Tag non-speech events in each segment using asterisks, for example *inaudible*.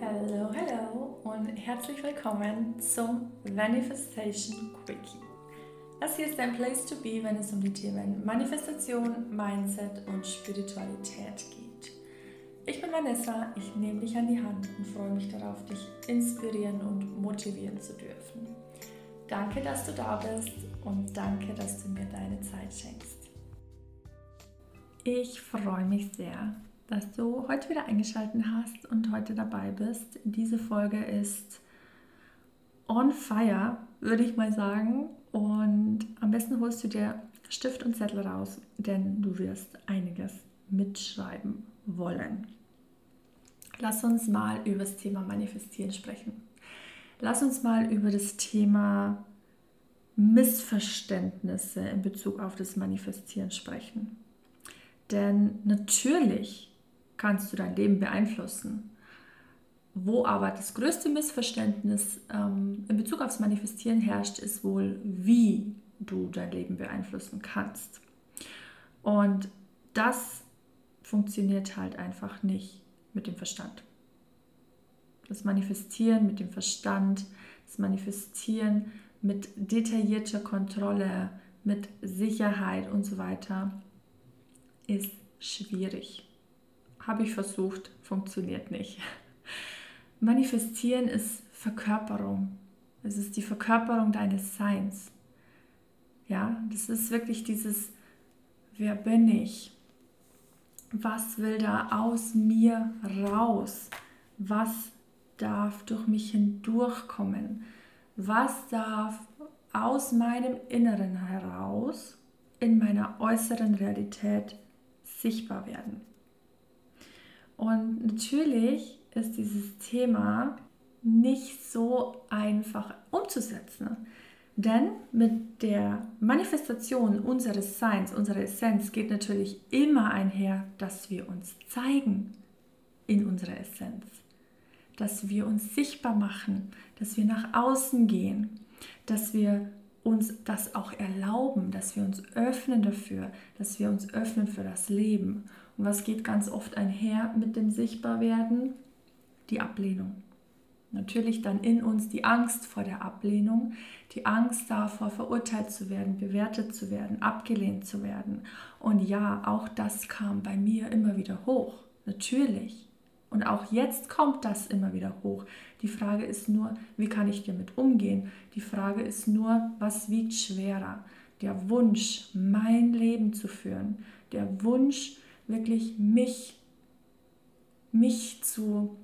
Hallo, hallo und herzlich willkommen zum Manifestation Quickie. Das hier ist dein Place to be, wenn es um die Themen Manifestation, Mindset und Spiritualität geht. Ich bin Vanessa, ich nehme dich an die Hand und freue mich darauf, dich inspirieren und motivieren zu dürfen. Danke, dass du da bist und danke, dass du mir deine Zeit schenkst. Ich freue mich sehr, dass du heute wieder eingeschaltet hast und heute dabei bist. Diese Folge ist on fire, würde ich mal sagen. Und am besten holst du dir Stift und Zettel raus, denn du wirst einiges mitschreiben wollen. Lass uns mal über das Thema Manifestieren sprechen. Lass uns mal über das Thema Missverständnisse in Bezug auf das Manifestieren sprechen. Denn natürlich kannst du dein Leben beeinflussen. Wo aber das größte Missverständnis ähm, in Bezug aufs Manifestieren herrscht, ist wohl, wie du dein Leben beeinflussen kannst. Und das funktioniert halt einfach nicht mit dem Verstand. Das Manifestieren mit dem Verstand, das Manifestieren mit detaillierter Kontrolle, mit Sicherheit und so weiter ist schwierig. Habe ich versucht, funktioniert nicht. *laughs* Manifestieren ist Verkörperung. Es ist die Verkörperung deines Seins. Ja, das ist wirklich dieses, wer bin ich? Was will da aus mir raus? Was darf durch mich hindurchkommen? Was darf aus meinem Inneren heraus in meiner äußeren Realität sichtbar werden? Und natürlich ist dieses Thema nicht so einfach umzusetzen. Denn mit der Manifestation unseres Seins, unserer Essenz geht natürlich immer einher, dass wir uns zeigen in unserer Essenz. Dass wir uns sichtbar machen, dass wir nach außen gehen, dass wir uns das auch erlauben, dass wir uns öffnen dafür, dass wir uns öffnen für das Leben. Und was geht ganz oft einher mit dem Sichtbarwerden? Die Ablehnung. Natürlich dann in uns die Angst vor der Ablehnung, die Angst davor, verurteilt zu werden, bewertet zu werden, abgelehnt zu werden. Und ja, auch das kam bei mir immer wieder hoch. Natürlich. Und auch jetzt kommt das immer wieder hoch. Die Frage ist nur, wie kann ich damit umgehen? Die Frage ist nur, was wiegt schwerer? Der Wunsch, mein Leben zu führen, der Wunsch, wirklich mich, mich zu,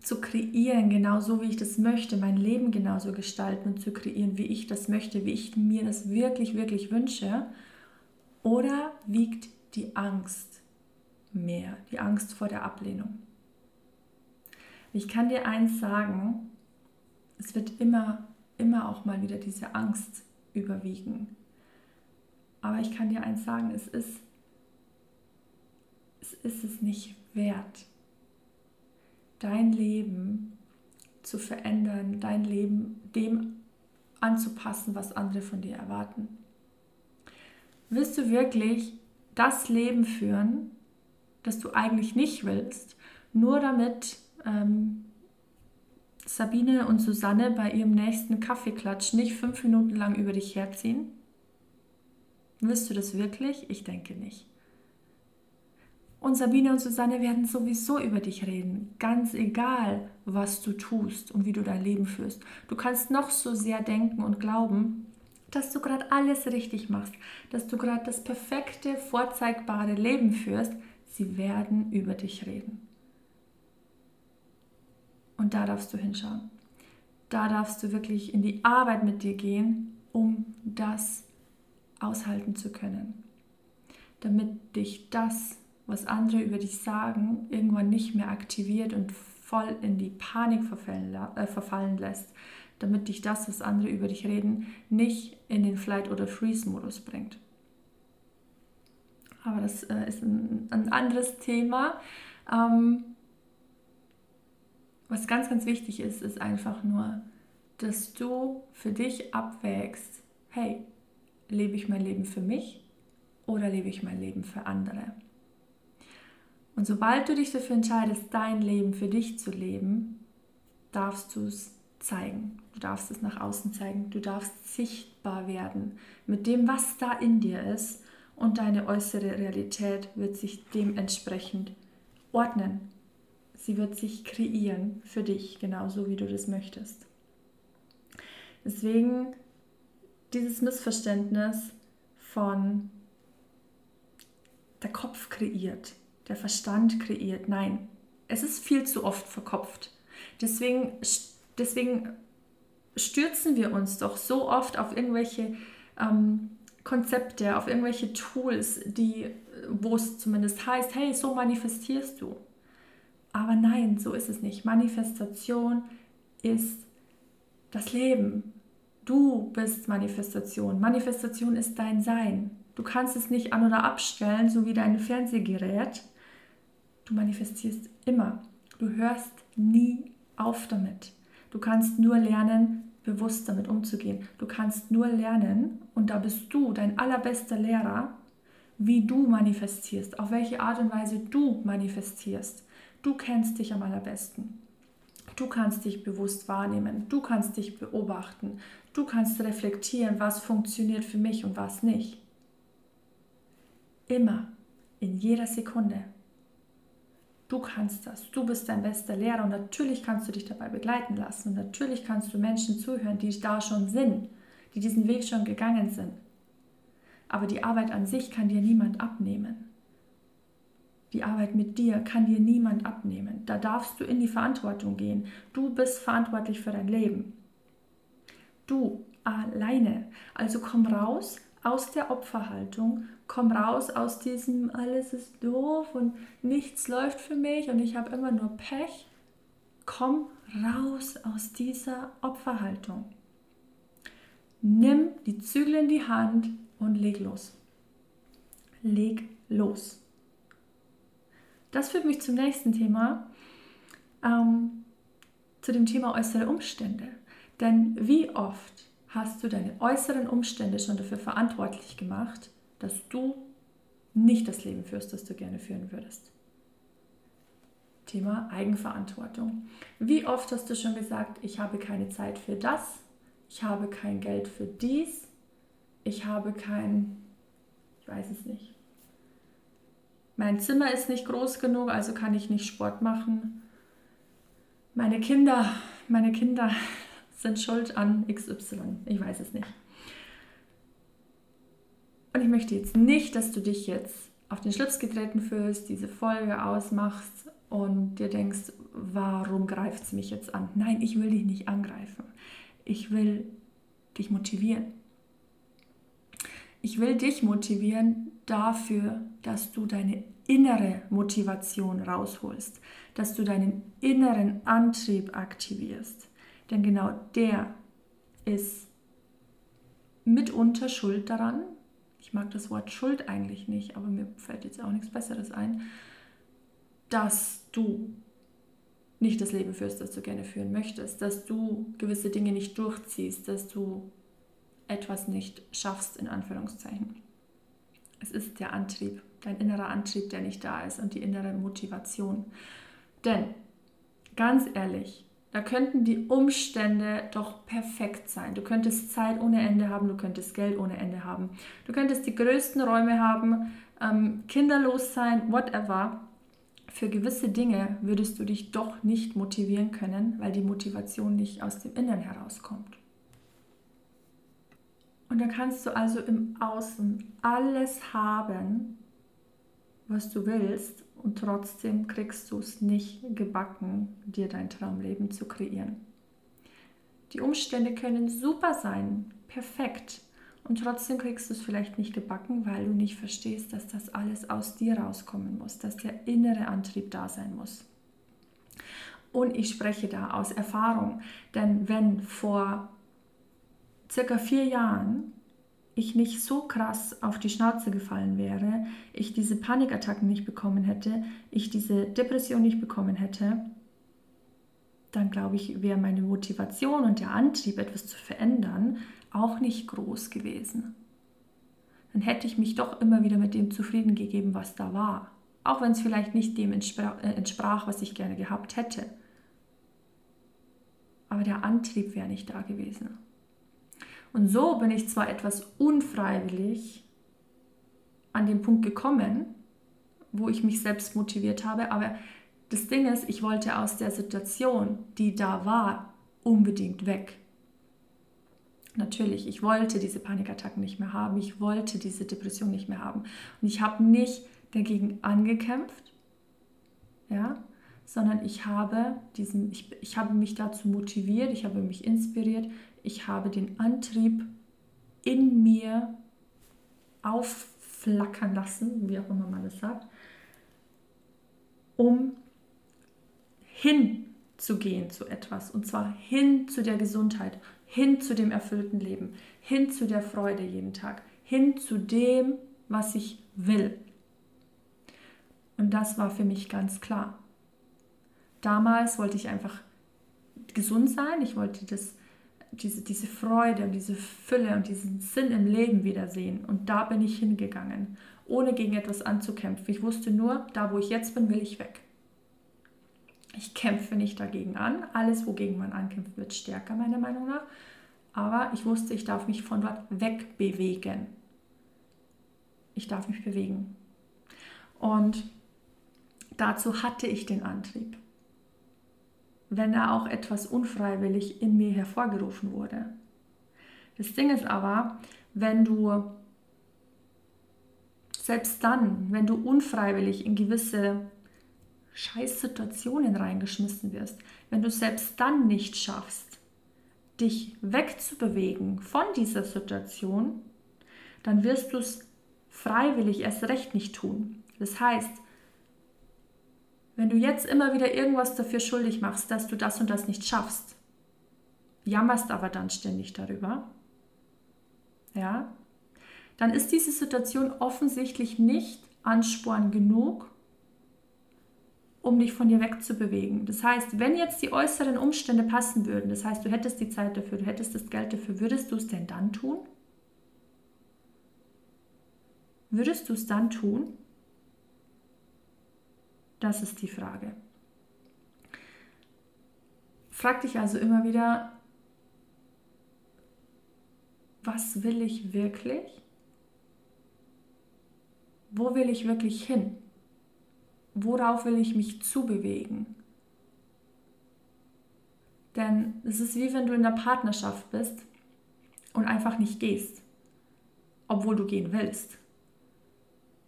zu kreieren, genauso wie ich das möchte, mein Leben genauso gestalten und zu kreieren, wie ich das möchte, wie ich mir das wirklich, wirklich wünsche? Oder wiegt die Angst mehr, die Angst vor der Ablehnung? Ich kann dir eins sagen, es wird immer, immer auch mal wieder diese Angst überwiegen. Aber ich kann dir eins sagen, es ist es ist es nicht wert, dein Leben zu verändern, dein Leben dem anzupassen, was andere von dir erwarten. Willst du wirklich das Leben führen, das du eigentlich nicht willst, nur damit ähm, Sabine und Susanne bei ihrem nächsten Kaffeeklatsch nicht fünf Minuten lang über dich herziehen? Willst du das wirklich? Ich denke nicht. Und Sabine und Susanne werden sowieso über dich reden, ganz egal, was du tust und wie du dein Leben führst. Du kannst noch so sehr denken und glauben, dass du gerade alles richtig machst, dass du gerade das perfekte, vorzeigbare Leben führst. Sie werden über dich reden. Und da darfst du hinschauen. Da darfst du wirklich in die Arbeit mit dir gehen, um das aushalten zu können. Damit dich das was andere über dich sagen, irgendwann nicht mehr aktiviert und voll in die Panik verfallen, äh, verfallen lässt, damit dich das, was andere über dich reden, nicht in den Flight- oder Freeze-Modus bringt. Aber das äh, ist ein, ein, anderes Thema. Ähm, was ganz, ganz wichtig ist, ist einfach nur, dass du für dich abwägst, hey, lebe ich mein Leben für mich oder lebe ich mein Leben für andere? Und sobald du dich dafür entscheidest, dein Leben für dich zu leben, darfst du es zeigen. Du darfst es nach außen zeigen. Du darfst sichtbar werden mit dem, was da in dir ist. Und deine äußere Realität wird sich dementsprechend ordnen. Sie wird sich kreieren für dich, genauso wie du das möchtest. Deswegen dieses Missverständnis von der Kopf kreiert, der Verstand kreiert. Nein, es ist viel zu oft verkopft. Deswegen, deswegen stürzen wir uns doch so oft auf irgendwelche ähm, Konzepte, auf irgendwelche Tools, die, wo es zumindest heißt, hey, so manifestierst du. Aber nein, so ist es nicht. Manifestation ist das Leben. Du bist Manifestation. Manifestation ist dein Sein. Du kannst es nicht an oder abstellen, so wie dein Fernsehgerät. Du manifestierst immer. Du hörst nie auf damit. Du kannst nur lernen, bewusst damit umzugehen. Du kannst nur lernen, und da bist du dein allerbester Lehrer, wie du manifestierst, auf welche Art und Weise du manifestierst. Du kennst dich am allerbesten. Du kannst dich bewusst wahrnehmen, du kannst dich beobachten, du kannst reflektieren, was funktioniert für mich und was nicht. Immer, in jeder Sekunde. Du kannst das, du bist dein bester Lehrer und natürlich kannst du dich dabei begleiten lassen und natürlich kannst du Menschen zuhören, die da schon sind, die diesen Weg schon gegangen sind. Aber die Arbeit an sich kann dir niemand abnehmen. Die Arbeit mit dir kann dir niemand abnehmen. Da darfst du in die Verantwortung gehen. Du bist verantwortlich für dein Leben. Du alleine. Also komm raus aus der Opferhaltung, komm raus aus diesem alles ist doof und nichts läuft für mich und ich habe immer nur Pech. Komm raus aus dieser Opferhaltung. Nimm die Zügel in die Hand und leg los. Leg los. Das führt mich zum nächsten Thema, ähm, zu dem Thema äußere Umstände. Denn wie oft hast du deine äußeren Umstände schon dafür verantwortlich gemacht, dass du nicht das Leben führst, das du gerne führen würdest? Thema Eigenverantwortung. Wie oft hast du schon gesagt, ich habe keine Zeit für das, ich habe kein Geld für dies, ich habe kein, ich weiß es nicht, mein Zimmer ist nicht groß genug, also kann ich nicht Sport machen. Meine Kinder, meine Kinder sind schuld an XY. Ich weiß es nicht. Und ich möchte jetzt nicht, dass du dich jetzt auf den Schlips getreten fühlst, diese Folge ausmachst und dir denkst, warum greift es mich jetzt an? Nein, ich will dich nicht angreifen. Ich will dich motivieren. Ich will dich motivieren dafür, dass du deine innere Motivation rausholst, dass du deinen inneren Antrieb aktivierst. Denn genau der ist mitunter schuld daran. Ich mag das Wort Schuld eigentlich nicht, aber mir fällt jetzt auch nichts Besseres ein, dass du nicht das Leben führst, das du gerne führen möchtest, dass du gewisse Dinge nicht durchziehst, dass du etwas nicht schaffst, in Anführungszeichen. Es ist der Antrieb, dein innerer Antrieb, der nicht da ist und die innere Motivation. Denn, ganz ehrlich, da könnten die Umstände doch perfekt sein. Du könntest Zeit ohne Ende haben, du könntest Geld ohne Ende haben, du könntest die größten Räume haben, ähm, kinderlos sein, whatever. Für gewisse Dinge würdest du dich doch nicht motivieren können, weil die Motivation nicht aus dem Inneren herauskommt. Und da kannst du also im Außen alles haben, was du willst, und trotzdem kriegst du es nicht gebacken, dir dein Traumleben zu kreieren. Die Umstände können super sein, perfekt, und trotzdem kriegst du es vielleicht nicht gebacken, weil du nicht verstehst, dass das alles aus dir rauskommen muss, dass der innere Antrieb da sein muss. Und ich spreche da aus Erfahrung, denn wenn vor circa vier Jahren ich nicht so krass auf die Schnauze gefallen wäre, ich diese Panikattacken nicht bekommen hätte, ich diese Depression nicht bekommen hätte, dann glaube ich, wäre meine Motivation und der Antrieb, etwas zu verändern, auch nicht groß gewesen. Dann hätte ich mich doch immer wieder mit dem zufrieden gegeben, was da war. auch wenn es vielleicht nicht dem entsprach, äh, entsprach, was ich gerne gehabt hätte. Aber der Antrieb wäre nicht da gewesen. Und so bin ich zwar etwas unfreiwillig an den Punkt gekommen, wo ich mich selbst motiviert habe, aber das Ding ist, ich wollte aus der Situation, die da war, unbedingt weg. Natürlich, ich wollte diese Panikattacken nicht mehr haben, ich wollte diese Depression nicht mehr haben. Und ich habe nicht dagegen angekämpft, ja, sondern ich habe, diesen, ich, ich habe mich dazu motiviert, ich habe mich inspiriert, ich habe den Antrieb in mir aufflackern lassen, wie auch immer man das sagt, um hinzugehen zu etwas. Und zwar hin zu der Gesundheit, hin zu dem erfüllten Leben, hin zu der Freude jeden Tag, hin zu dem, was ich will. Und das war für mich ganz klar. Damals wollte ich einfach gesund sein, ich wollte das, diese, diese Freude und diese Fülle und diesen Sinn im Leben wiedersehen. Und da bin ich hingegangen, ohne gegen etwas anzukämpfen. Ich wusste nur, da wo ich jetzt bin, will ich weg. Ich kämpfe nicht dagegen an. Alles, wogegen man ankämpft, wird stärker, meiner Meinung nach. Aber ich wusste, ich darf mich von dort wegbewegen. Ich darf mich bewegen. Und dazu hatte ich den Antrieb. Wenn er auch etwas unfreiwillig in mir hervorgerufen wurde. Das Ding ist aber, wenn du selbst dann, wenn du unfreiwillig in gewisse Scheißsituationen reingeschmissen wirst, wenn du selbst dann nicht schaffst, dich wegzubewegen von dieser Situation, dann wirst du es freiwillig erst recht nicht tun. Das heißt, wenn du jetzt immer wieder irgendwas dafür schuldig machst, dass du das und das nicht schaffst, jammerst aber dann ständig darüber, ja, dann ist diese Situation offensichtlich nicht Ansporn genug, um dich von dir wegzubewegen. Das heißt, wenn jetzt die äußeren Umstände passen würden, das heißt, du hättest die Zeit dafür, du hättest das Geld dafür, würdest du es denn dann tun? Würdest du es dann tun? Das ist die Frage. Frag dich also immer wieder, was will ich wirklich? Wo will ich wirklich hin? worauf will ich mich zubewegen? Denn es ist wie wenn du in der Partnerschaft bist und einfach nicht gehst, obwohl du gehen willst.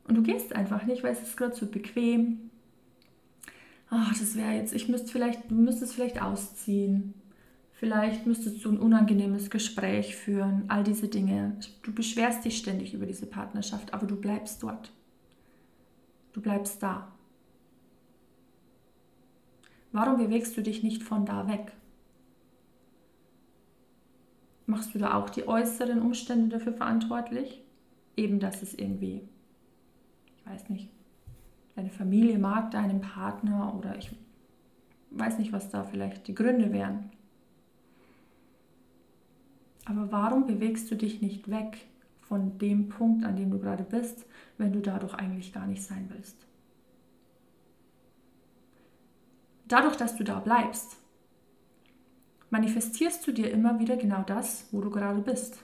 Und du gehst einfach nicht, weil es ist gerade so bequem. Ach, das wäre jetzt, ich müsste vielleicht, du müsstest vielleicht ausziehen. Vielleicht müsstest du ein unangenehmes Gespräch führen, all diese Dinge. Du beschwerst dich ständig über diese Partnerschaft, aber du bleibst dort. Du bleibst da. Warum bewegst du dich nicht von da weg? Machst du da auch die äußeren Umstände dafür verantwortlich? Eben, dass es irgendwie, ich weiß nicht, deine Familie mag deinen Partner oder ich weiß nicht, was da vielleicht die Gründe wären. Aber warum bewegst du dich nicht weg von dem Punkt, an dem du gerade bist, wenn du dadurch eigentlich gar nicht sein willst? dadurch, dass du da bleibst, manifestierst du dir immer wieder genau das, wo du gerade bist.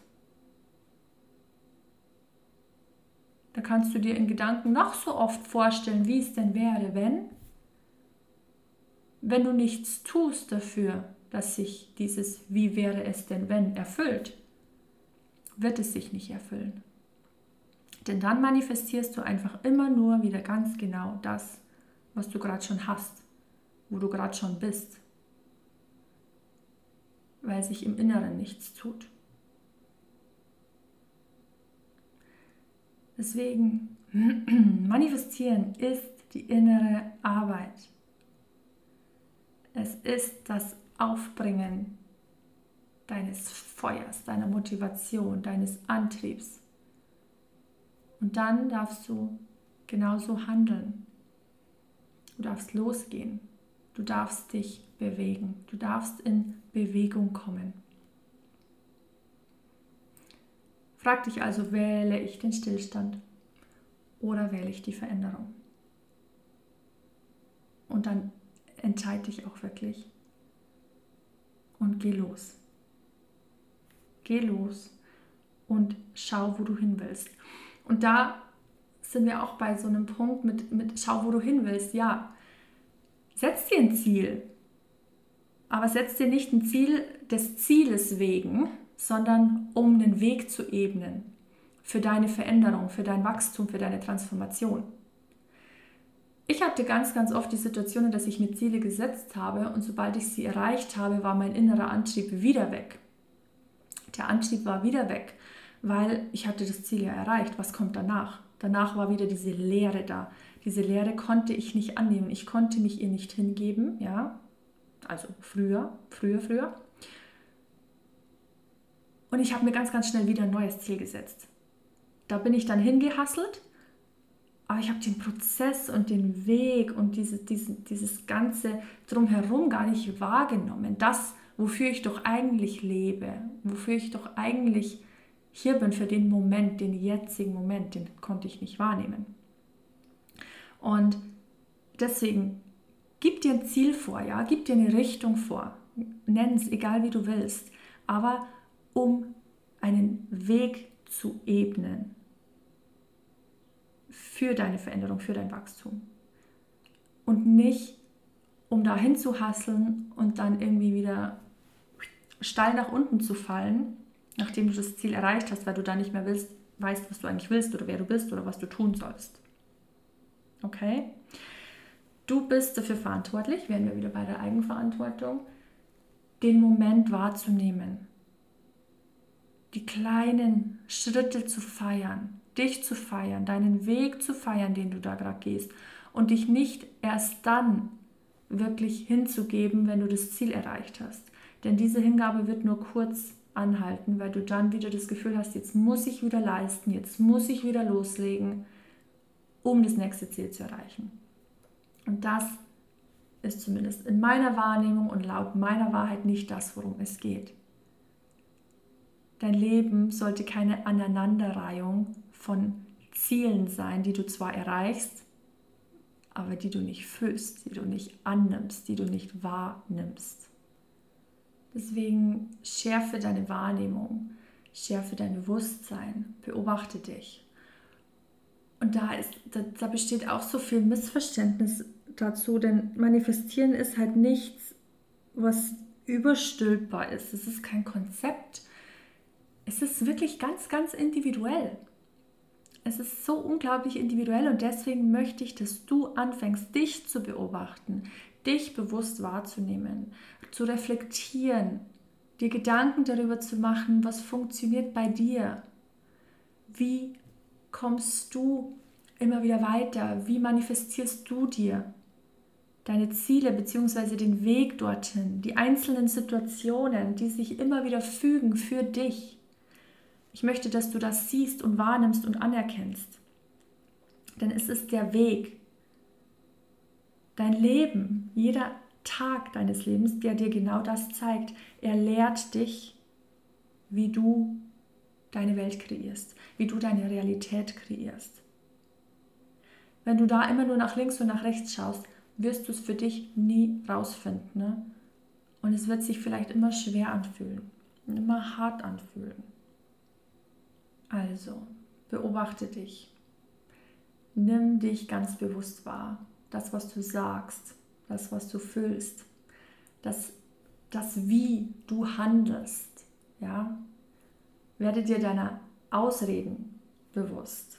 Da kannst du dir in Gedanken noch so oft vorstellen, wie es denn wäre, wenn, wenn du nichts tust dafür, dass sich dieses Wie wäre es denn, wenn erfüllt, wird es sich nicht erfüllen. Denn dann manifestierst du einfach immer nur wieder ganz genau das, was du gerade schon hast wo du gerade schon bist, weil sich im Inneren nichts tut. Deswegen, *clears throat* manifestieren ist die innere Arbeit. Es ist das Aufbringen deines Feuers, deiner Motivation, deines Antriebs. Und dann darfst du genauso handeln. Du darfst losgehen. Du darfst dich bewegen. Du darfst in Bewegung kommen. Frag dich also, wähle ich den Stillstand oder wähle ich die Veränderung? Und dann entscheide dich auch wirklich und geh los. Geh los und schau, wo du hin willst. Und da sind wir auch bei so einem Punkt mit, mit schau, wo du hin willst. Ja, setz dir ein Ziel, aber setz dir nicht ein Ziel des Zieles wegen, sondern um den Weg zu ebnen für deine Veränderung, für dein Wachstum, für deine Transformation. Ich hatte ganz, ganz oft die Situation, dass ich mir Ziele gesetzt habe und sobald ich sie erreicht habe, war mein innerer Antrieb wieder weg. Der Antrieb war wieder weg, weil ich hatte das Ziel ja erreicht. Was kommt danach? Danach war wieder diese Leere da. Diese Leere konnte ich nicht annehmen. Ich konnte mich ihr nicht hingeben, ja. Also früher, früher, früher. Und ich habe mir ganz, ganz schnell wieder ein neues Ziel gesetzt. Da bin ich dann hingehasselt, aber ich habe den Prozess und den Weg und diese, diese, dieses ganze drumherum gar nicht wahrgenommen. Das, wofür ich doch eigentlich lebe, wofür ich doch eigentlich hier bin für den Moment, den jetzigen Moment, den konnte ich nicht wahrnehmen. Und deswegen, gib dir ein Ziel vor, ja, gib dir eine Richtung vor, nenn es egal wie du willst, aber um einen Weg zu ebnen für deine Veränderung, für dein Wachstum. Und nicht, um dahin zu hasseln und dann irgendwie wieder steil nach unten zu fallen, nachdem du das Ziel erreicht hast, weil du dann nicht mehr willst, weißt, was du eigentlich willst oder wer du bist oder was du tun sollst. Okay? Du bist dafür verantwortlich, werden wir wieder bei der Eigenverantwortung, den Moment wahrzunehmen, die kleinen Schritte zu feiern, dich zu feiern, deinen Weg zu feiern, den du da gerade gehst und dich nicht erst dann wirklich hinzugeben, wenn du das Ziel erreicht hast. Denn diese Hingabe wird nur kurz anhalten, weil du dann wieder das Gefühl hast, jetzt muss ich wieder leisten, jetzt muss ich wieder loslegen, um das nächste Ziel zu erreichen. Und das ist zumindest in meiner Wahrnehmung und laut meiner Wahrheit nicht das, worum es geht. Dein Leben sollte keine Aneinanderreihung von Zielen sein, die du zwar erreichst, aber die du nicht fühlst, die du nicht annimmst, die du nicht wahrnimmst. Deswegen schärfe deine Wahrnehmung, schärfe dein Bewusstsein, beobachte dich. Und da, ist, da, da besteht auch so viel Missverständnis dazu, denn manifestieren ist halt nichts, was überstülpbar ist. Es ist kein Konzept. Es ist wirklich ganz, ganz individuell. Es ist so unglaublich individuell und deswegen möchte ich, dass du anfängst, dich zu beobachten, dich bewusst wahrzunehmen, zu reflektieren, dir Gedanken darüber zu machen, was funktioniert bei dir. Wie kommst du immer wieder weiter? Wie manifestierst du dir deine Ziele bzw. den Weg dorthin, die einzelnen Situationen, die sich immer wieder fügen für dich? Ich möchte, dass du das siehst und wahrnimmst und anerkennst. Denn es ist der Weg. Dein Leben, jeder Tag deines Lebens, der dir genau das zeigt. Er lehrt dich, wie du deine Welt kreierst, wie du deine Realität kreierst. Wenn du da immer nur nach links und nach rechts schaust, wirst du es für dich nie rausfinden. Ne? Und es wird sich vielleicht immer schwer anfühlen und immer hart anfühlen. Also, beobachte dich. Nimm dich ganz bewusst wahr. Das, was du sagst, das, was du fühlst, das, das wie du handelst. Ja? Werde dir deiner Ausreden bewusst.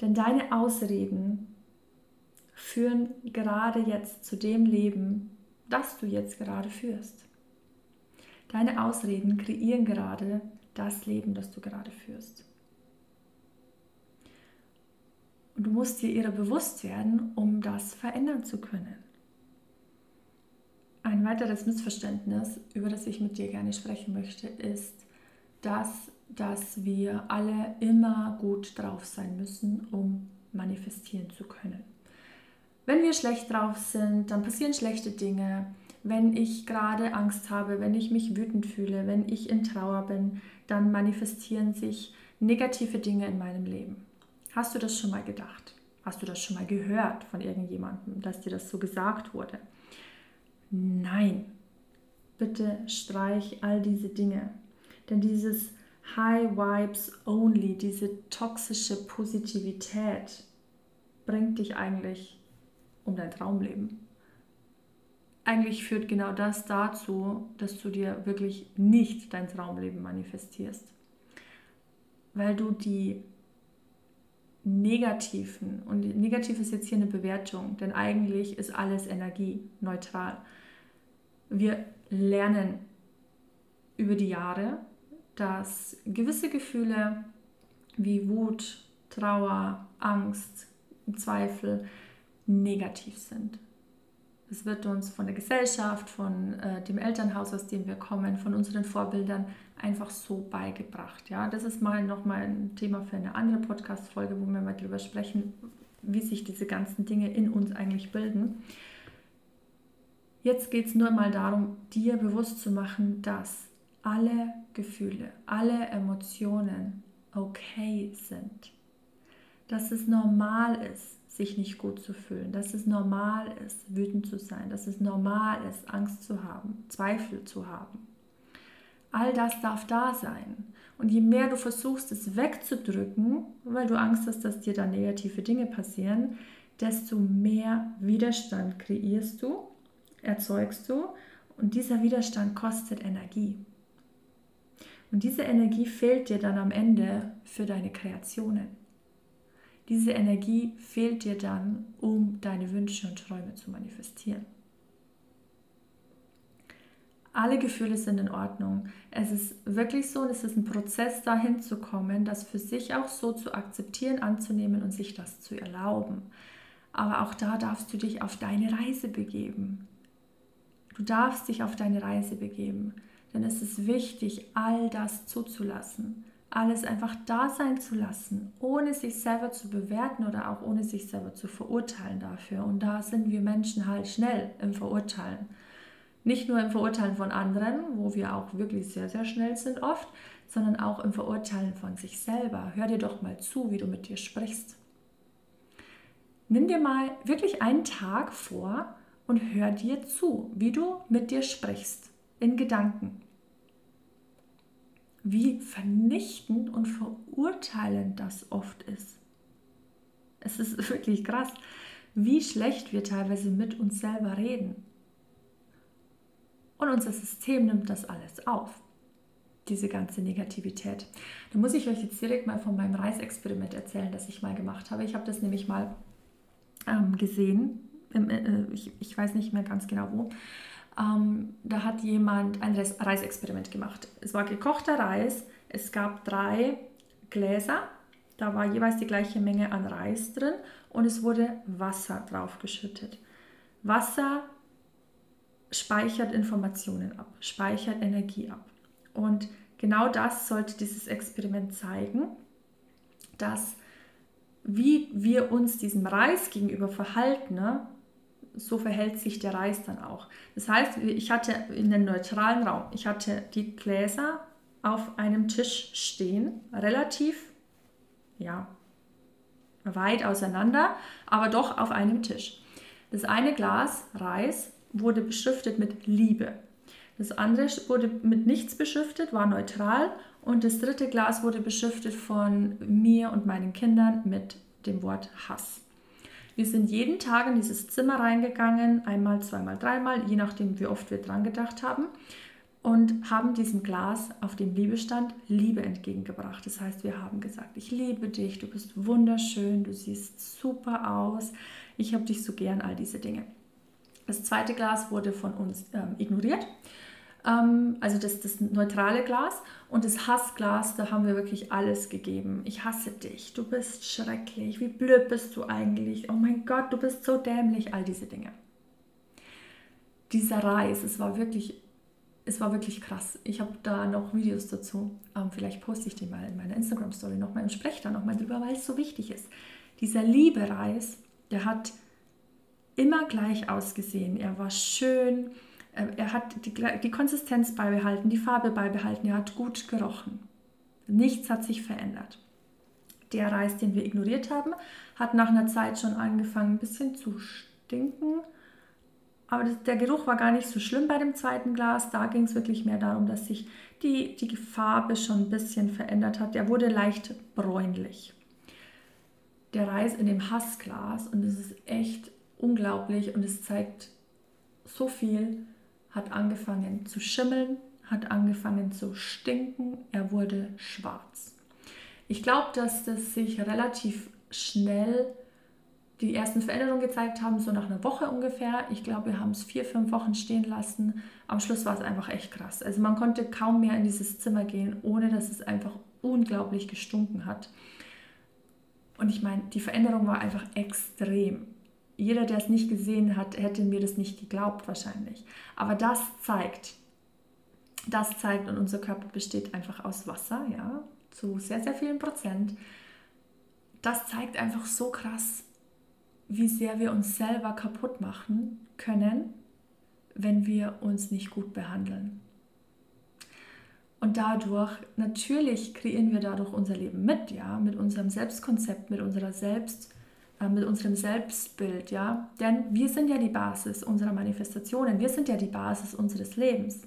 Denn deine Ausreden führen gerade jetzt zu dem Leben, das du jetzt gerade führst. Deine Ausreden kreieren gerade das Leben, das du gerade führst. Und du musst dir ihrer bewusst werden, um das verändern zu können. Ein weiteres Missverständnis, über das ich mit dir gerne sprechen möchte, ist, dass, dass wir alle immer gut drauf sein müssen, um manifestieren zu können. Wenn wir schlecht drauf sind, dann passieren schlechte Dinge. Wenn ich gerade Angst habe, wenn ich mich wütend fühle, wenn ich in Trauer bin, dann manifestieren sich negative Dinge in meinem Leben. Hast du das schon mal gedacht? Hast du das schon mal gehört von irgendjemandem, dass dir das so gesagt wurde? Nein. Bitte streich all diese Dinge. Denn dieses High Vibes Only, diese toxische Positivität bringt dich eigentlich um dein Traumleben. Eigentlich führt genau das dazu, dass du dir wirklich nicht dein Traumleben manifestierst. Weil du die negativen, und negativ ist jetzt hier eine Bewertung, denn eigentlich ist alles Energie, neutral. Wir lernen über die Jahre, dass gewisse Gefühle wie Wut, Trauer, Angst, Zweifel negativ sind. Es wird uns von der Gesellschaft, von äh, dem Elternhaus, aus dem wir kommen, von unseren Vorbildern einfach so beigebracht. Ja, das ist mal nochmal ein Thema für eine andere Podcast-Folge, wo wir mal darüber sprechen, wie sich diese ganzen Dinge in uns eigentlich bilden. Jetzt geht es nur mal darum, dir bewusst zu machen, dass alle Gefühle, alle Emotionen okay sind. Dass es normal ist, sich nicht gut zu fühlen, dass es normal ist, wütend zu sein, dass es normal ist, Angst zu haben, Zweifel zu haben. All das darf da sein. Und je mehr du versuchst, es wegzudrücken, weil du Angst hast, dass dir da negative Dinge passieren, desto mehr Widerstand kreierst du, erzeugst du. Und dieser Widerstand kostet Energie. Und diese Energie fehlt dir dann am Ende für deine Kreationen. Diese Energie fehlt dir dann, um deine Wünsche und Träume zu manifestieren. Alle Gefühle sind in Ordnung. Es ist wirklich so und es ist ein Prozess, dahin zu kommen, das für sich auch so zu akzeptieren, anzunehmen und sich das zu erlauben. Aber auch da darfst du dich auf deine Reise begeben. Du darfst dich auf deine Reise begeben. Denn es ist wichtig, all das zuzulassen, alles einfach da sein zu lassen, ohne sich selber zu bewerten oder auch ohne sich selber zu verurteilen dafür. Und da sind wir Menschen halt schnell im Verurteilen. Nicht nur im Verurteilen von anderen, wo wir auch wirklich sehr, sehr schnell sind oft, sondern auch im Verurteilen von sich selber. Hör dir doch mal zu, wie du mit dir sprichst. Nimm dir mal wirklich einen Tag vor und hör dir zu, wie du mit dir sprichst in Gedanken. Wie vernichtend und verurteilend das oft ist. Es ist *laughs* wirklich krass, wie schlecht wir teilweise mit uns selber reden. Und unser System nimmt das alles auf, diese ganze Negativität. Da muss ich euch jetzt direkt mal von meinem Reisexperiment erzählen, das ich mal gemacht habe. Ich habe das nämlich mal ähm, gesehen, im, äh, ich, ich weiß nicht mehr ganz genau wo. Ähm, da hat jemand ein Reisexperiment gemacht. Es war gekochter Reis, es gab drei Gläser, da war jeweils die gleiche Menge an Reis drin und es wurde Wasser draufgeschüttet. Wasser speichert Informationen ab, speichert Energie ab. Und genau das sollte dieses Experiment zeigen, dass wie wir uns diesem Reis gegenüber verhalten, ne, so verhält sich der Reis dann auch. Das heißt, ich hatte in einem neutralen Raum, ich hatte die Gläser auf einem Tisch stehen, relativ, ja, weit auseinander, aber doch auf einem Tisch. Das eine Glas Reis wurde beschriftet mit Liebe. Das andere wurde mit nichts beschriftet, war neutral. Und das dritte Glas wurde beschriftet von mir und meinen Kindern mit dem Wort Hass. Wir sind jeden Tag in dieses Zimmer reingegangen, einmal, zweimal, dreimal, je nachdem, wie oft wir dran gedacht haben, und haben diesem Glas, auf dem Liebe stand, Liebe entgegengebracht. Das heißt, wir haben gesagt, ich liebe dich, du bist wunderschön, du siehst super aus, ich habe dich so gern, all diese Dinge. Das zweite Glas wurde von uns ähm, ignoriert also das, das neutrale Glas und das Hassglas, da haben wir wirklich alles gegeben. Ich hasse dich, du bist schrecklich, wie blöd bist du eigentlich, oh mein Gott, du bist so dämlich, all diese Dinge. Dieser Reis, es war wirklich, es war wirklich krass. Ich habe da noch Videos dazu. Ähm, vielleicht poste ich die mal in meiner Instagram-Story nochmal und spreche da nochmal drüber, weil es so wichtig ist. Dieser Liebe-Reis, der hat immer gleich ausgesehen. Er war schön, ähm, er hat die, die Konsistenz beibehalten, die Farbe beibehalten, er hat gut gerochen. Nichts hat sich verändert. Der Reis, den wir ignoriert haben, hat nach einer Zeit schon angefangen, ein bisschen zu stinken. Aber der Geruch war gar nicht so schlimm bei dem zweiten Glas. Da ging es wirklich mehr darum, dass sich die, die Farbe schon ein bisschen verändert hat. Der wurde leicht bräunlich. Der Reis in dem Hassglas, und es ist echt unglaublich und es zeigt so viel, hat angefangen zu schimmeln, hat angefangen zu stinken, er wurde schwarz. Ich glaube, dass das sich relativ schnell die ersten Veränderungen gezeigt haben, so nach einer Woche ungefähr. Ich glaube, wir haben es vier, fünf Wochen stehen lassen. Am Schluss war es einfach echt krass. Also man konnte kaum mehr in dieses Zimmer gehen, ohne dass es einfach unglaublich gestunken hat. Und ich meine, die Veränderung war einfach extrem. Jeder, der es nicht gesehen hat, hätte mir das nicht geglaubt wahrscheinlich. Aber das zeigt, das zeigt, und unser Körper besteht einfach aus Wasser, ja, zu sehr, sehr vielen Prozent. Das zeigt einfach so krass, wie sehr wir uns selber kaputt machen können, wenn wir uns nicht gut behandeln. Und dadurch, natürlich kreieren wir dadurch unser Leben mit, ja, mit unserem Selbstkonzept, mit unserer Selbst, mit unserem Selbstbild, ja. Denn wir sind ja die Basis unserer Manifestationen, wir sind ja die Basis unseres Lebens.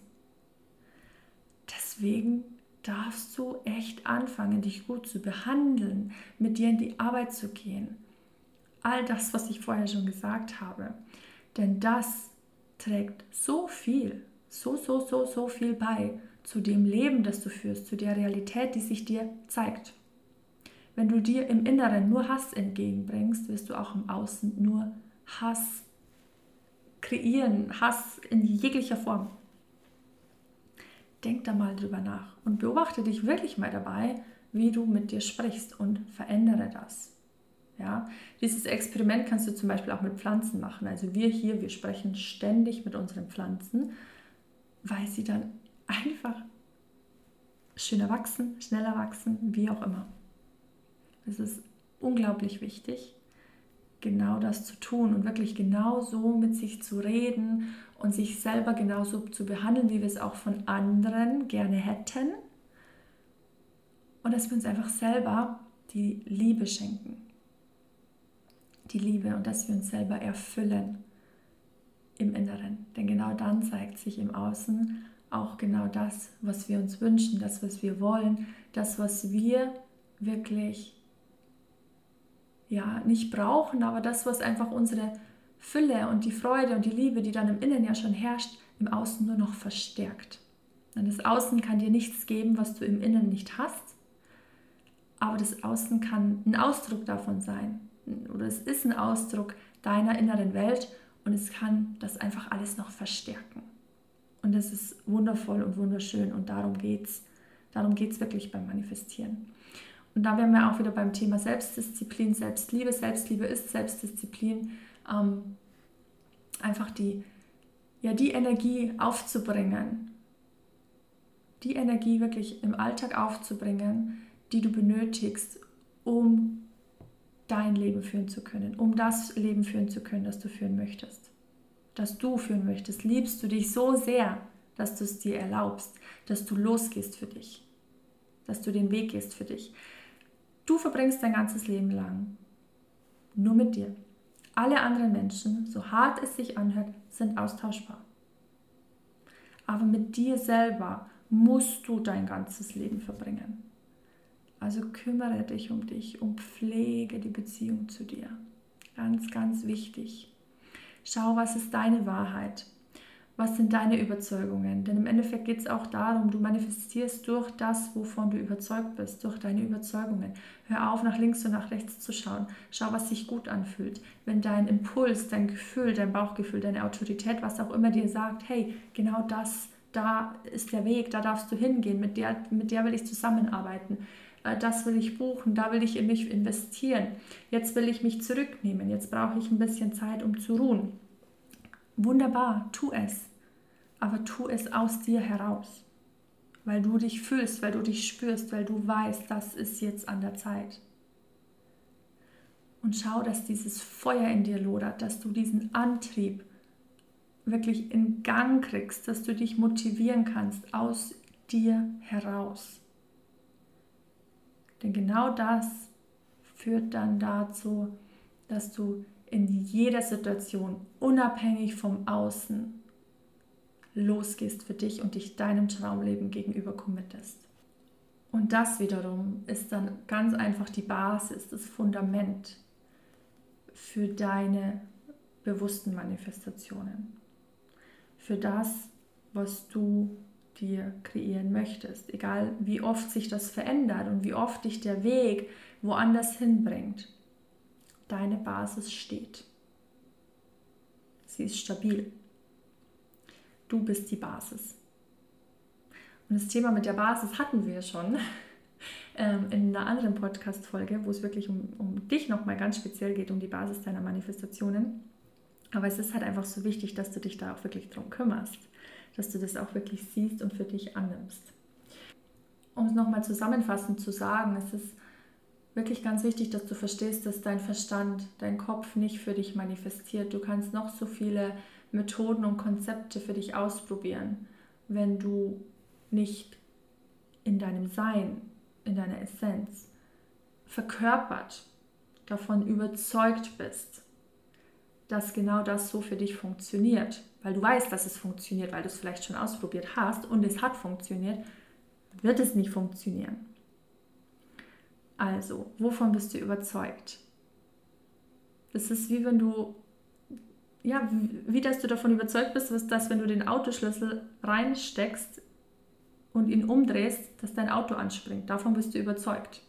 Deswegen darfst du echt anfangen, dich gut zu behandeln, mit dir in die Arbeit zu gehen, all das, was ich vorher schon gesagt habe. Denn das trägt so viel, so, so, so, so viel bei zu dem Leben, das du führst, zu der Realität, die sich dir zeigt. Wenn du dir im Inneren nur Hass entgegenbringst, wirst du auch im Außen nur Hass kreieren, Hass in jeglicher Form. Denk da mal drüber nach und beobachte dich wirklich mal dabei, wie du mit dir sprichst und verändere das. Ja, dieses Experiment kannst du zum Beispiel auch mit Pflanzen machen. Also wir hier, wir sprechen ständig mit unseren Pflanzen, weil sie dann einfach schöner wachsen, schneller wachsen, wie auch immer. Es ist unglaublich wichtig, genau das zu tun und wirklich genau so mit sich zu reden und sich selber genauso zu behandeln, wie wir es auch von anderen gerne hätten. Und dass wir uns einfach selber die Liebe schenken die Liebe und dass wir uns selber erfüllen im Inneren. Denn genau dann zeigt sich im Außen auch genau das, was wir uns wünschen, das, was wir wollen, das, was wir wirklich ja nicht brauchen, aber das, was einfach unsere Fülle und die Freude und die Liebe, die dann im Innen ja schon herrscht, im Außen nur noch verstärkt. Denn das Außen kann dir nichts geben, was du im Innen nicht hast, aber das Außen kann ein Ausdruck davon sein oder es ist ein Ausdruck deiner inneren Welt und es kann das einfach alles noch verstärken. Und das ist wundervoll und wunderschön und darum geht es. Darum geht es wirklich beim Manifestieren. Und da wären wir auch wieder beim Thema Selbstdisziplin, Selbstliebe. Selbstliebe ist Selbstdisziplin. Ähm, einfach die, ja, die Energie aufzubringen, die Energie wirklich im Alltag aufzubringen, die du benötigst, um dein Leben führen zu können, um das Leben führen zu können, das du führen möchtest, das du führen möchtest. Liebst du dich so sehr, dass du es dir erlaubst, dass du losgehst für dich, dass du den Weg gehst für dich. Du verbringst dein ganzes Leben lang nur mit dir. Alle anderen Menschen, so hart es sich anhört, sind austauschbar. Aber mit dir selber musst du dein ganzes Leben verbringen. Also kümmere dich um dich und pflege die Beziehung zu dir. Ganz, ganz wichtig. Schau, was ist deine Wahrheit? Was sind deine Überzeugungen? Denn im Endeffekt geht es auch darum, du manifestierst durch das, wovon du überzeugt bist, durch deine Überzeugungen. Hör auf, nach links und nach rechts zu schauen. Schau, was sich gut anfühlt. Wenn dein Impuls, dein Gefühl, dein Bauchgefühl, deine Autorität, was auch immer dir sagt, hey, genau das, da ist der Weg, da darfst du hingehen, mit der, mit der will ich zusammenarbeiten äh, das will ich buchen, da will ich in mich investieren, jetzt will ich mich zurücknehmen, jetzt brauche ich ein bisschen Zeit, um zu ruhen. Wunderbar, tu es, aber tu es aus dir heraus, weil du dich fühlst, weil du dich spürst, weil du weißt, das ist jetzt an der Zeit. Und schau, dass dieses Feuer in dir lodert, dass du diesen Antrieb wirklich in Gang kriegst, dass du dich motivieren kannst aus dir heraus. Denn genau das führt dann dazu, dass du in jeder Situation unabhängig vom Außen losgehst für dich und dich deinem Traumleben gegenüber committest. Und das wiederum ist dann ganz einfach die Basis, das Fundament für deine bewussten Manifestationen. Für das, was du dir kreieren möchtest. Egal wie oft sich das verändert und wie oft dich der Weg woanders hinbringt. Deine Basis steht. Sie ist stabil. Du bist die Basis. Und das Thema mit der Basis hatten wir schon *laughs* ähm, in einer anderen Podcast-Folge, wo es wirklich um, um dich nochmal ganz speziell geht, um die Basis deiner Manifestationen. Aber es ist halt einfach so wichtig, dass du dich da auch wirklich drum kümmerst, dass du das auch wirklich siehst und für dich annimmst. Um es nochmal zusammenfassend zu sagen, es ist wirklich ganz wichtig, dass du verstehst, dass dein Verstand, dein Kopf nicht für dich manifestiert. Du kannst noch so viele Methoden und Konzepte für dich ausprobieren, wenn du nicht in deinem Sein, in deiner Essenz verkörpert davon überzeugt bist, dass genau das so für dich funktioniert, weil du weißt, dass es funktioniert, weil du es vielleicht schon ausprobiert hast und es hat funktioniert, wird es nicht funktionieren. Also, wovon bist du überzeugt? Das ist wie wenn du ja, wie dass du davon überzeugt bist, dass wenn du den Autoschlüssel reinsteckst und ihn umdrehst, dass dein Auto anspringt. Davon bist du überzeugt.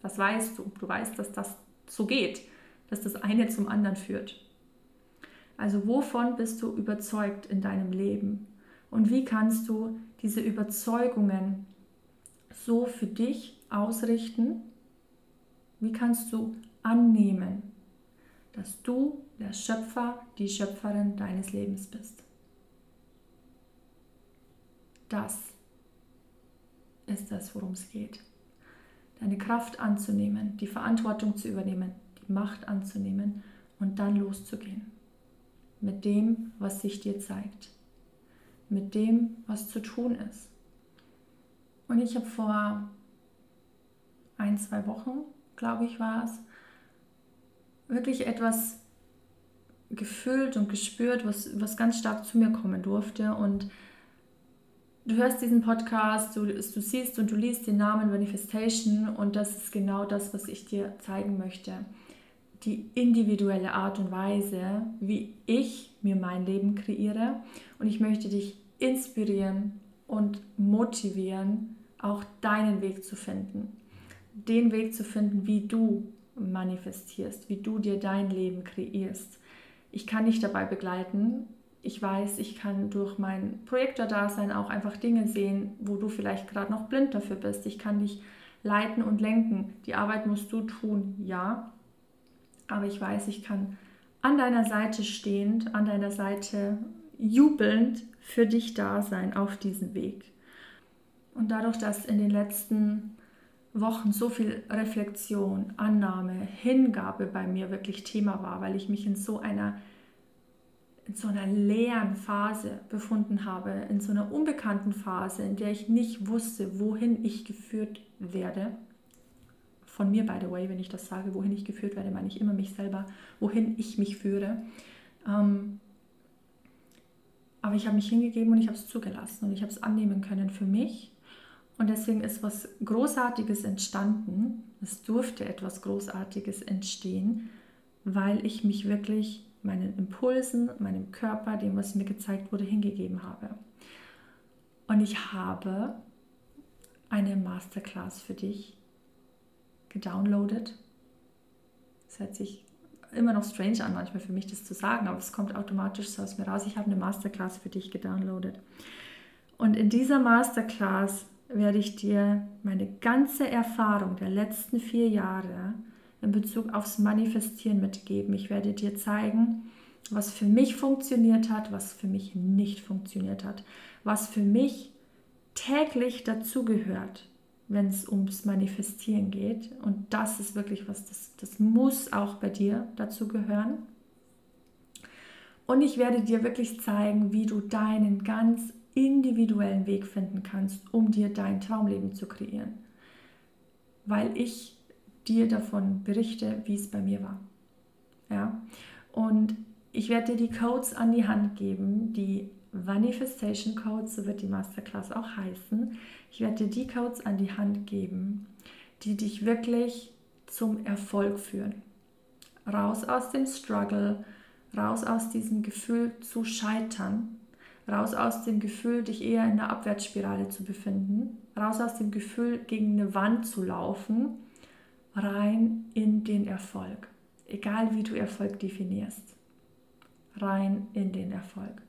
Das weißt du. Du weißt, dass das so geht, dass das eine zum anderen führt. Also wovon bist du überzeugt in deinem Leben? Und wie kannst du diese Überzeugungen so für dich ausrichten? Wie kannst du annehmen, dass du der Schöpfer, die Schöpferin deines Lebens bist. Das ist das, worum es geht. Deine Kraft anzunehmen, die Verantwortung zu übernehmen, die Macht anzunehmen und dann loszugehen. Mit dem, was sich dir zeigt. Mit dem, was zu tun ist. Und ich habe vor ein, zwei Wochen, glaube ich, war es, wirklich etwas gefühlt und gespürt, was, was ganz stark zu mir kommen durfte. Und du hörst diesen Podcast, du, du siehst und du liest den Namen Manifestation und das ist genau das, was ich dir zeigen möchte. Die individuelle Art und Weise, wie ich mir mein Leben kreiere. Und ich möchte dich inspirieren und motivieren, auch deinen Weg zu finden. Den Weg zu finden, wie du manifestierst, wie du dir dein Leben kreierst. Ich kann dich dabei begleiten. Ich weiß, ich kann durch mein Projektor-Dasein auch einfach Dinge sehen, wo du vielleicht gerade noch blind dafür bist. Ich kann dich leiten und lenken. Die Arbeit musst du tun, ja. Aber ich weiß, ich kann an deiner Seite stehend, an deiner Seite jubelnd für dich da sein auf diesem Weg. Und dadurch, dass in den letzten Wochen so viel Reflexion, Annahme, Hingabe bei mir wirklich Thema war, weil ich mich in so einer in so einer leeren Phase befunden habe, in so einer unbekannten Phase, in der ich nicht wusste, wohin ich geführt werde. Von mir, by the way, wenn ich das sage, wohin ich geführt werde, meine ich immer mich selber, wohin ich mich führe. Ähm, aber ich habe mich hingegeben und ich habe es zugelassen und ich habe es annehmen können für mich und deswegen ist was Großartiges entstanden. Es durfte etwas Großartiges entstehen, weil ich mich wirklich meinen Impulsen, meinem Körper, dem, was mir gezeigt wurde, hingegeben habe. Und ich habe eine Masterclass für dich gedownloadet. Es hört sich immer noch strange an, manchmal für mich das zu sagen, aber es kommt automatisch so aus mir raus. Ich habe eine Masterclass für dich gedownloadet. Und in dieser Masterclass werde ich dir meine ganze Erfahrung der letzten vier Jahre in Bezug aufs Manifestieren mitgeben. Ich werde dir zeigen, was für mich funktioniert hat, was für mich nicht funktioniert hat, was für mich täglich dazugehört, wenn es ums Manifestieren geht. Und das ist wirklich was, das, das muss auch bei dir dazu gehören. Und ich werde dir wirklich zeigen, wie du deinen ganz individuellen Weg finden kannst, um dir dein Traumleben zu kreieren. Weil ich dir davon berichte, wie es bei mir war. Ja? Und ich werde dir die Codes an die Hand geben, die Manifestation Codes, so wird die Masterclass auch heißen. Ich werde dir die Codes an die Hand geben, die dich wirklich zum Erfolg führen. Raus aus dem Struggle, raus aus diesem Gefühl zu scheitern, raus aus dem Gefühl, dich eher in einer Abwärtsspirale zu befinden, raus aus dem Gefühl, gegen eine Wand zu laufen, rein in den Erfolg. Egal wie du Erfolg definierst. Rein in den Erfolg.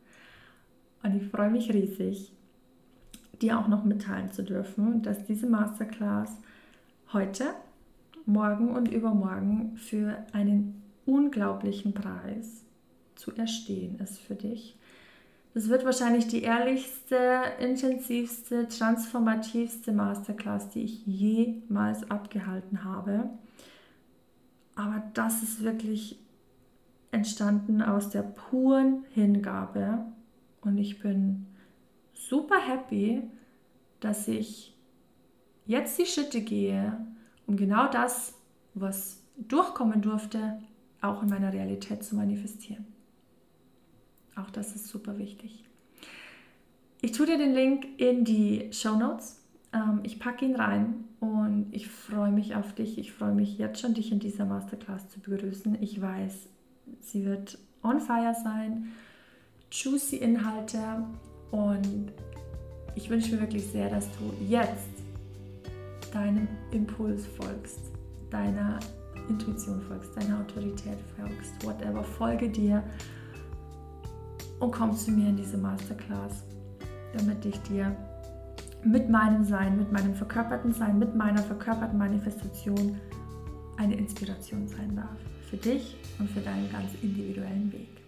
Und ich freue mich riesig, dir auch noch mitteilen zu dürfen, dass diese Masterclass heute, morgen und übermorgen für einen unglaublichen Preis zu erstehen ist für dich. Das wird wahrscheinlich die ehrlichste, intensivste, transformativste Masterclass, die ich jemals abgehalten habe. Aber das ist wirklich entstanden aus der puren Hingabe und ich bin super happy, dass ich jetzt die Schritte gehe, um genau das, was durchkommen durfte, auch in meiner Realität zu manifestieren. Auch das ist super wichtig. Ich tue dir den Link in die Show Notes. Ähm, ich packe ihn rein und ich freue mich auf dich. Ich freue mich jetzt schon, dich in dieser Masterclass zu begrüßen. Ich weiß, sie wird on fire sein, juicy Inhalte und ich wünsche mir wirklich sehr, dass du jetzt deinem Impuls folgst, deiner Intuition folgst, deiner Autorität folgst, whatever, folge dir und komm zu mir in diese Masterclass, damit ich dir mit meinem Sein, mit meinem verkörperten Sein, mit meiner verkörperten Manifestation eine Inspiration sein darf. Für dich und für deinen ganz individuellen Weg.